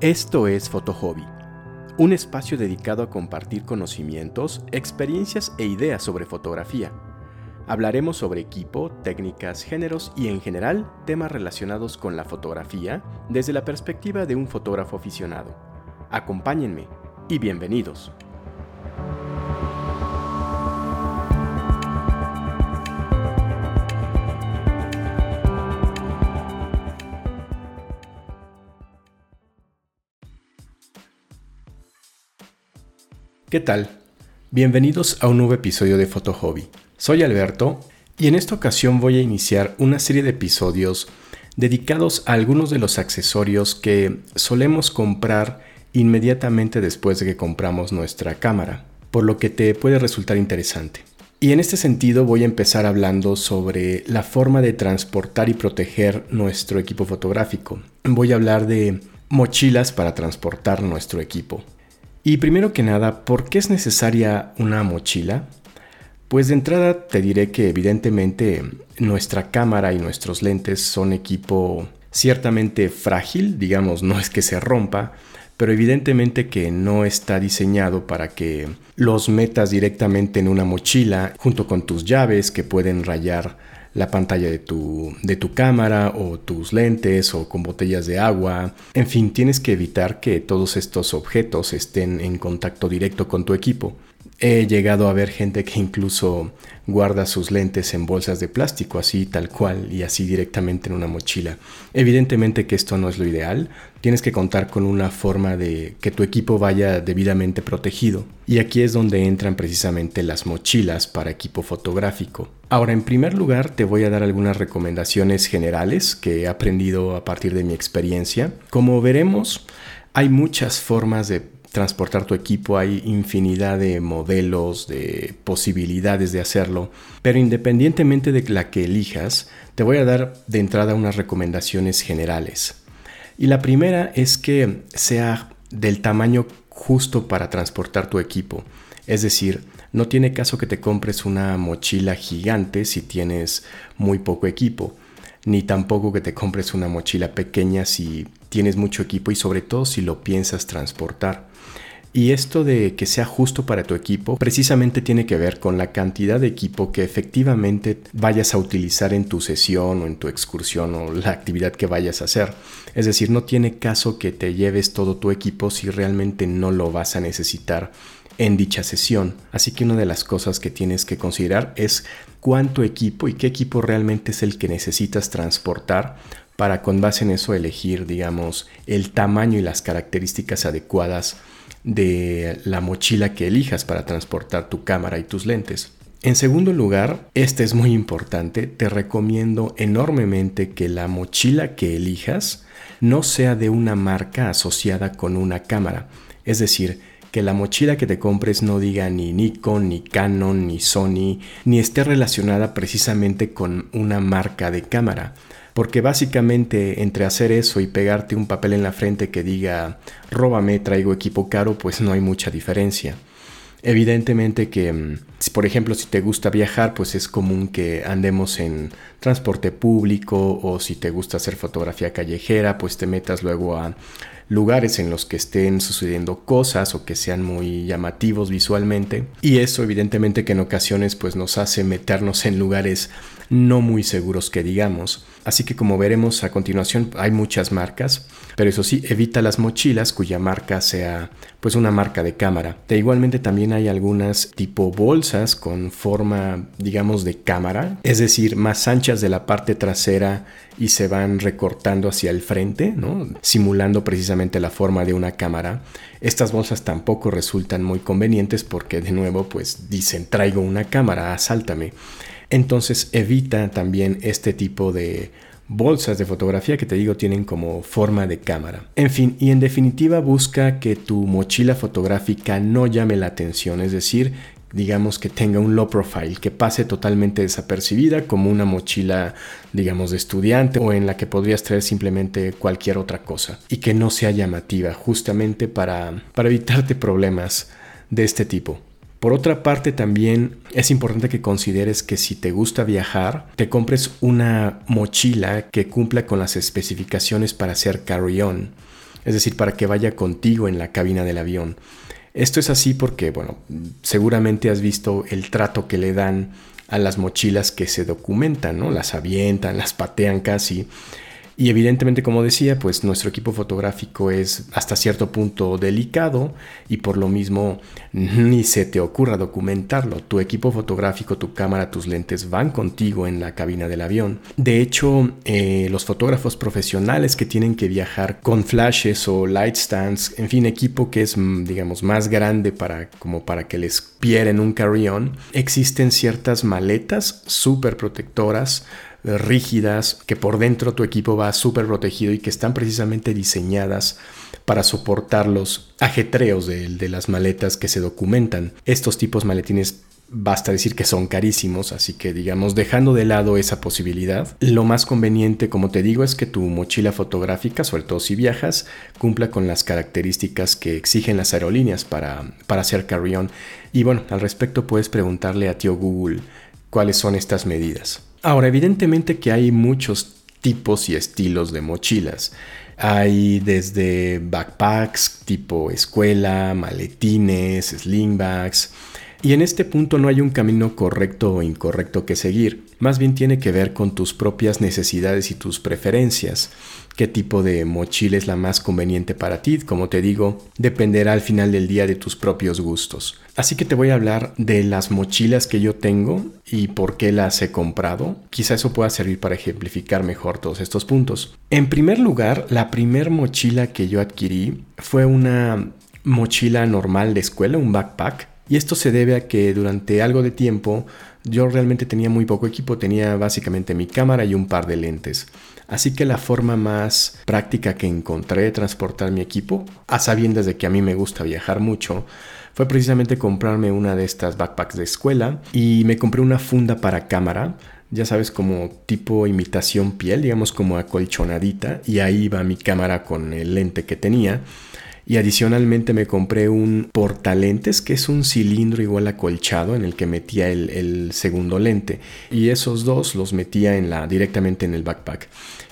Esto es Foto Hobby, un espacio dedicado a compartir conocimientos, experiencias e ideas sobre fotografía. Hablaremos sobre equipo, técnicas, géneros y en general temas relacionados con la fotografía desde la perspectiva de un fotógrafo aficionado. Acompáñenme y bienvenidos. ¿Qué tal? Bienvenidos a un nuevo episodio de Foto Hobby. Soy Alberto y en esta ocasión voy a iniciar una serie de episodios dedicados a algunos de los accesorios que solemos comprar inmediatamente después de que compramos nuestra cámara, por lo que te puede resultar interesante. Y en este sentido voy a empezar hablando sobre la forma de transportar y proteger nuestro equipo fotográfico. Voy a hablar de mochilas para transportar nuestro equipo. Y primero que nada, ¿por qué es necesaria una mochila? Pues de entrada te diré que evidentemente nuestra cámara y nuestros lentes son equipo ciertamente frágil, digamos, no es que se rompa, pero evidentemente que no está diseñado para que los metas directamente en una mochila junto con tus llaves que pueden rayar la pantalla de tu, de tu cámara o tus lentes o con botellas de agua. En fin, tienes que evitar que todos estos objetos estén en contacto directo con tu equipo. He llegado a ver gente que incluso guarda sus lentes en bolsas de plástico, así tal cual y así directamente en una mochila. Evidentemente que esto no es lo ideal, tienes que contar con una forma de que tu equipo vaya debidamente protegido. Y aquí es donde entran precisamente las mochilas para equipo fotográfico. Ahora, en primer lugar, te voy a dar algunas recomendaciones generales que he aprendido a partir de mi experiencia. Como veremos, hay muchas formas de transportar tu equipo, hay infinidad de modelos, de posibilidades de hacerlo, pero independientemente de la que elijas, te voy a dar de entrada unas recomendaciones generales. Y la primera es que sea del tamaño justo para transportar tu equipo, es decir, no tiene caso que te compres una mochila gigante si tienes muy poco equipo, ni tampoco que te compres una mochila pequeña si tienes mucho equipo y sobre todo si lo piensas transportar. Y esto de que sea justo para tu equipo precisamente tiene que ver con la cantidad de equipo que efectivamente vayas a utilizar en tu sesión o en tu excursión o la actividad que vayas a hacer. Es decir, no tiene caso que te lleves todo tu equipo si realmente no lo vas a necesitar en dicha sesión. Así que una de las cosas que tienes que considerar es cuánto equipo y qué equipo realmente es el que necesitas transportar para con base en eso elegir, digamos, el tamaño y las características adecuadas de la mochila que elijas para transportar tu cámara y tus lentes. En segundo lugar, este es muy importante, te recomiendo enormemente que la mochila que elijas no sea de una marca asociada con una cámara. Es decir, que la mochila que te compres no diga ni Nikon, ni Canon, ni Sony, ni esté relacionada precisamente con una marca de cámara. Porque básicamente entre hacer eso y pegarte un papel en la frente que diga róbame, traigo equipo caro, pues no hay mucha diferencia. Evidentemente que, mm, por ejemplo, si te gusta viajar, pues es común que andemos en transporte público o si te gusta hacer fotografía callejera, pues te metas luego a lugares en los que estén sucediendo cosas o que sean muy llamativos visualmente. Y eso evidentemente que en ocasiones pues nos hace meternos en lugares no muy seguros que digamos. Así que como veremos a continuación hay muchas marcas, pero eso sí, evita las mochilas cuya marca sea pues una marca de cámara. De igualmente también hay algunas tipo bolsas con forma digamos de cámara, es decir, más anchas de la parte trasera y se van recortando hacia el frente, simulando precisamente la forma de una cámara. Estas bolsas tampoco resultan muy convenientes porque de nuevo pues dicen traigo una cámara, asáltame. Entonces evita también este tipo de bolsas de fotografía que te digo tienen como forma de cámara. En fin, y en definitiva busca que tu mochila fotográfica no llame la atención, es decir, digamos que tenga un low profile, que pase totalmente desapercibida como una mochila, digamos, de estudiante o en la que podrías traer simplemente cualquier otra cosa y que no sea llamativa, justamente para, para evitarte problemas de este tipo. Por otra parte, también es importante que consideres que si te gusta viajar, te compres una mochila que cumpla con las especificaciones para hacer carry-on. es decir, para que vaya contigo en la cabina del avión. Esto es así porque, bueno, seguramente has visto el trato que le dan a las mochilas que se documentan, ¿no? Las avientan, las patean casi. Y evidentemente, como decía, pues nuestro equipo fotográfico es hasta cierto punto delicado y por lo mismo ni se te ocurra documentarlo. Tu equipo fotográfico, tu cámara, tus lentes van contigo en la cabina del avión. De hecho, eh, los fotógrafos profesionales que tienen que viajar con flashes o light stands, en fin, equipo que es, mm, digamos, más grande para, como para que les pierden un carry-on, existen ciertas maletas súper protectoras rígidas, que por dentro tu equipo va súper protegido y que están precisamente diseñadas para soportar los ajetreos de, de, las maletas que se documentan. Estos tipos maletines basta decir que son carísimos, así que digamos dejando de lado esa posibilidad, lo más conveniente, como te digo, es que tu mochila fotográfica, sobre todo si viajas, cumpla con las características que exigen las aerolíneas para, para hacer carry-on. Y bueno, al respecto puedes preguntarle a tío Google cuáles son estas medidas. Ahora, evidentemente que hay muchos tipos y estilos de mochilas. Hay desde backpacks tipo escuela, maletines, slingbags. Y en este punto no hay un camino correcto o incorrecto que seguir más bien tiene que ver con tus propias necesidades y tus preferencias. Qué tipo de mochila es la más conveniente para ti, como te digo, dependerá al final del día de tus propios gustos. Así que te voy a hablar de las mochilas que yo tengo y por qué las he comprado. Quizá eso pueda servir para ejemplificar mejor todos estos puntos. En primer lugar, la primer mochila que yo adquirí fue una mochila normal de escuela, un backpack. Y esto se debe a que durante algo de tiempo yo realmente tenía muy poco equipo, tenía básicamente mi cámara y un par de lentes. Así que la forma más práctica que encontré de transportar mi equipo, a sabiendas de que a mí me gusta viajar mucho, fue precisamente comprarme una de estas backpacks de escuela y me compré una funda para cámara, ya sabes, como tipo imitación piel, digamos como acolchonadita, y ahí va mi cámara con el lente que tenía. Y adicionalmente me compré un portalentes, que es un cilindro igual acolchado en el que metía el, segundo lente. Y esos dos los metía en la, directamente en el backpack.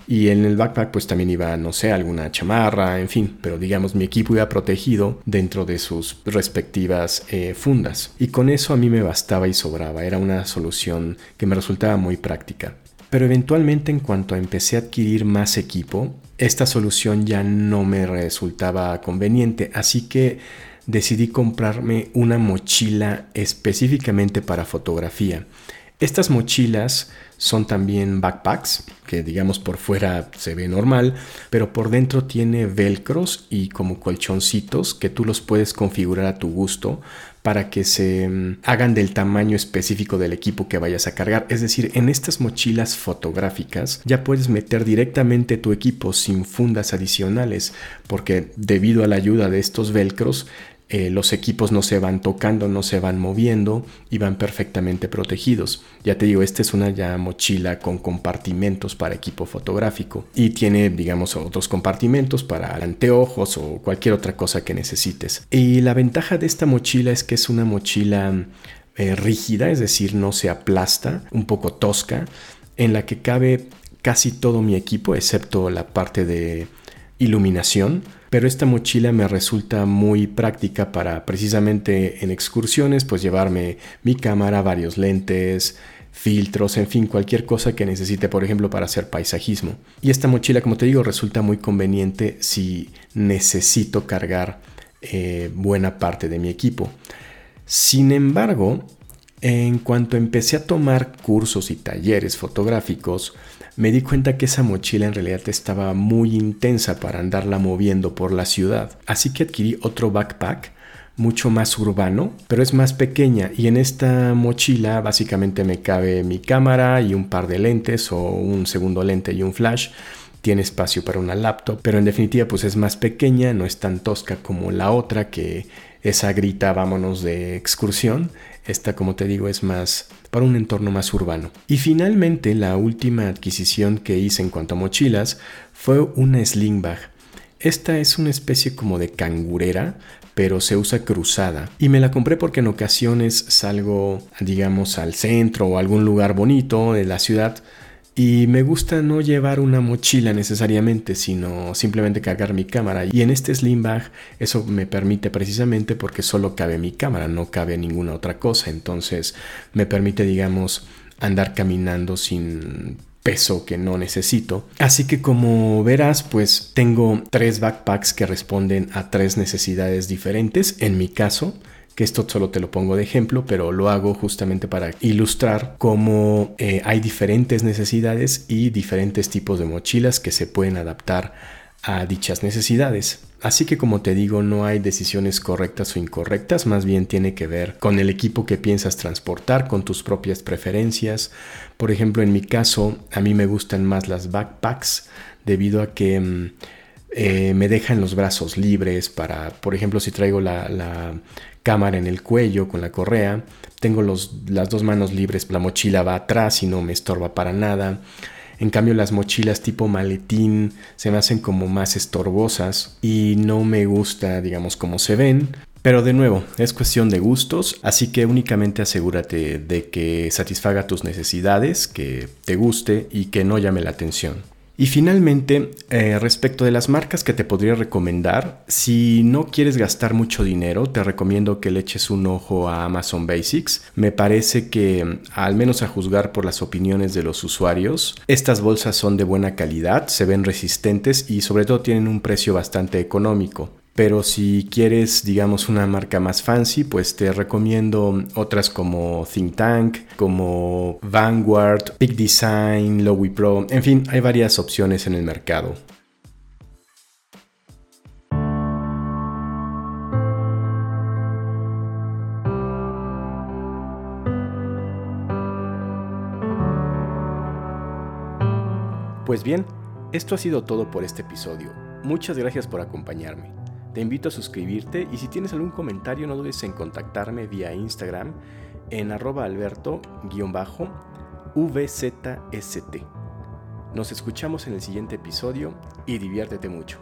Y en el backpack pues también iba, no sé, alguna chamarra, en fin, pero digamos mi equipo iba protegido dentro de sus respectivas eh, fundas. Y con eso a mí me bastaba y sobraba, era una solución que me resultaba muy práctica. Pero eventualmente en cuanto empecé a adquirir más equipo, esta solución ya no me resultaba conveniente, así que decidí comprarme una mochila específicamente para fotografía. Estas mochilas son también backpacks, que digamos por fuera se ve normal, pero por dentro tiene velcros y como colchoncitos que tú los puedes configurar a tu gusto para que se mm, hagan del tamaño específico del equipo que vayas a cargar. Es decir, en estas mochilas fotográficas ya puedes meter directamente tu equipo sin fundas adicionales, porque debido a la ayuda de estos velcros eh, los equipos no se van tocando, no se van moviendo y van perfectamente protegidos. Ya te digo, esta es una ya mochila con compartimentos para equipo fotográfico y tiene, digamos, otros compartimentos para anteojos o cualquier otra cosa que necesites. Y la ventaja de esta mochila es que es una mochila eh, rígida, es decir, no se aplasta, un poco tosca, en la que cabe casi todo mi equipo, excepto la parte de iluminación pero esta mochila me resulta muy práctica para precisamente en excursiones pues llevarme mi cámara, varios lentes, filtros, en fin, cualquier cosa que necesite, por ejemplo, para hacer paisajismo. Y esta mochila, como te digo, resulta muy conveniente si necesito cargar eh, buena parte de mi equipo. Sin embargo, en cuanto empecé a tomar cursos y talleres fotográficos, me di cuenta que esa mochila en realidad estaba muy intensa para andarla moviendo por la ciudad. Así que adquirí otro backpack mucho más urbano, pero es más pequeña y en esta mochila básicamente me cabe mi cámara y un par de lentes o un segundo lente y un flash. Tiene espacio para una laptop, pero en definitiva pues es más pequeña, no es tan tosca como la otra que esa grita vámonos de excursión. Esta, como te digo, es más para un entorno más urbano. Y finalmente, la última adquisición que hice en cuanto a mochilas fue una sling bag. Esta es una especie como de cangurera, pero se usa cruzada. Y me la compré porque en ocasiones salgo, digamos, al centro o algún lugar bonito de la ciudad Y me gusta no llevar una mochila necesariamente, sino simplemente cargar mi cámara. Y en este slim bag eso me permite precisamente porque solo cabe mi cámara, no cabe ninguna otra cosa. Entonces me permite, digamos, andar caminando sin peso que no necesito. Así que como verás, pues tengo tres backpacks que responden a tres necesidades diferentes. En mi caso, que esto solo te lo pongo de ejemplo, pero lo hago justamente para ilustrar cómo eh, hay diferentes necesidades y diferentes tipos de mochilas que se pueden adaptar a dichas necesidades. Así que como te digo, no hay decisiones correctas o incorrectas, más bien tiene que ver con el equipo que piensas transportar, con tus propias preferencias. Por ejemplo, en mi caso, a mí me gustan más las backpacks debido a que mm, eh, me dejan los brazos libres para, por ejemplo, si traigo la cámara en el cuello con la correa, tengo las dos manos libres, la mochila va atrás y no me estorba para nada. En cambio las mochilas tipo maletín se me hacen como más estorbosas y no me gusta, digamos, cómo se ven. Pero de nuevo, es cuestión de gustos, así que únicamente asegúrate de que satisfaga tus necesidades, que te guste y que no llame la atención. Y finalmente, eh, respecto de las marcas que te podría recomendar, si no quieres gastar mucho dinero, te recomiendo que le eches un ojo a Amazon Basics. Me parece que, al menos a juzgar por las opiniones de los usuarios, estas bolsas son de buena calidad, se ven resistentes y sobre todo tienen un precio bastante económico. Pero si quieres, digamos, una marca más fancy, pues te recomiendo otras como Think Tank, como Vanguard, Big Design, Lowy Pro, en fin, hay varias opciones en el mercado. Pues bien, esto ha sido todo por este episodio. Muchas gracias por acompañarme. Te invito a suscribirte y si tienes algún comentario no dudes en contactarme vía Instagram en arroba alberto-vzst. Nos escuchamos en el siguiente episodio y diviértete mucho.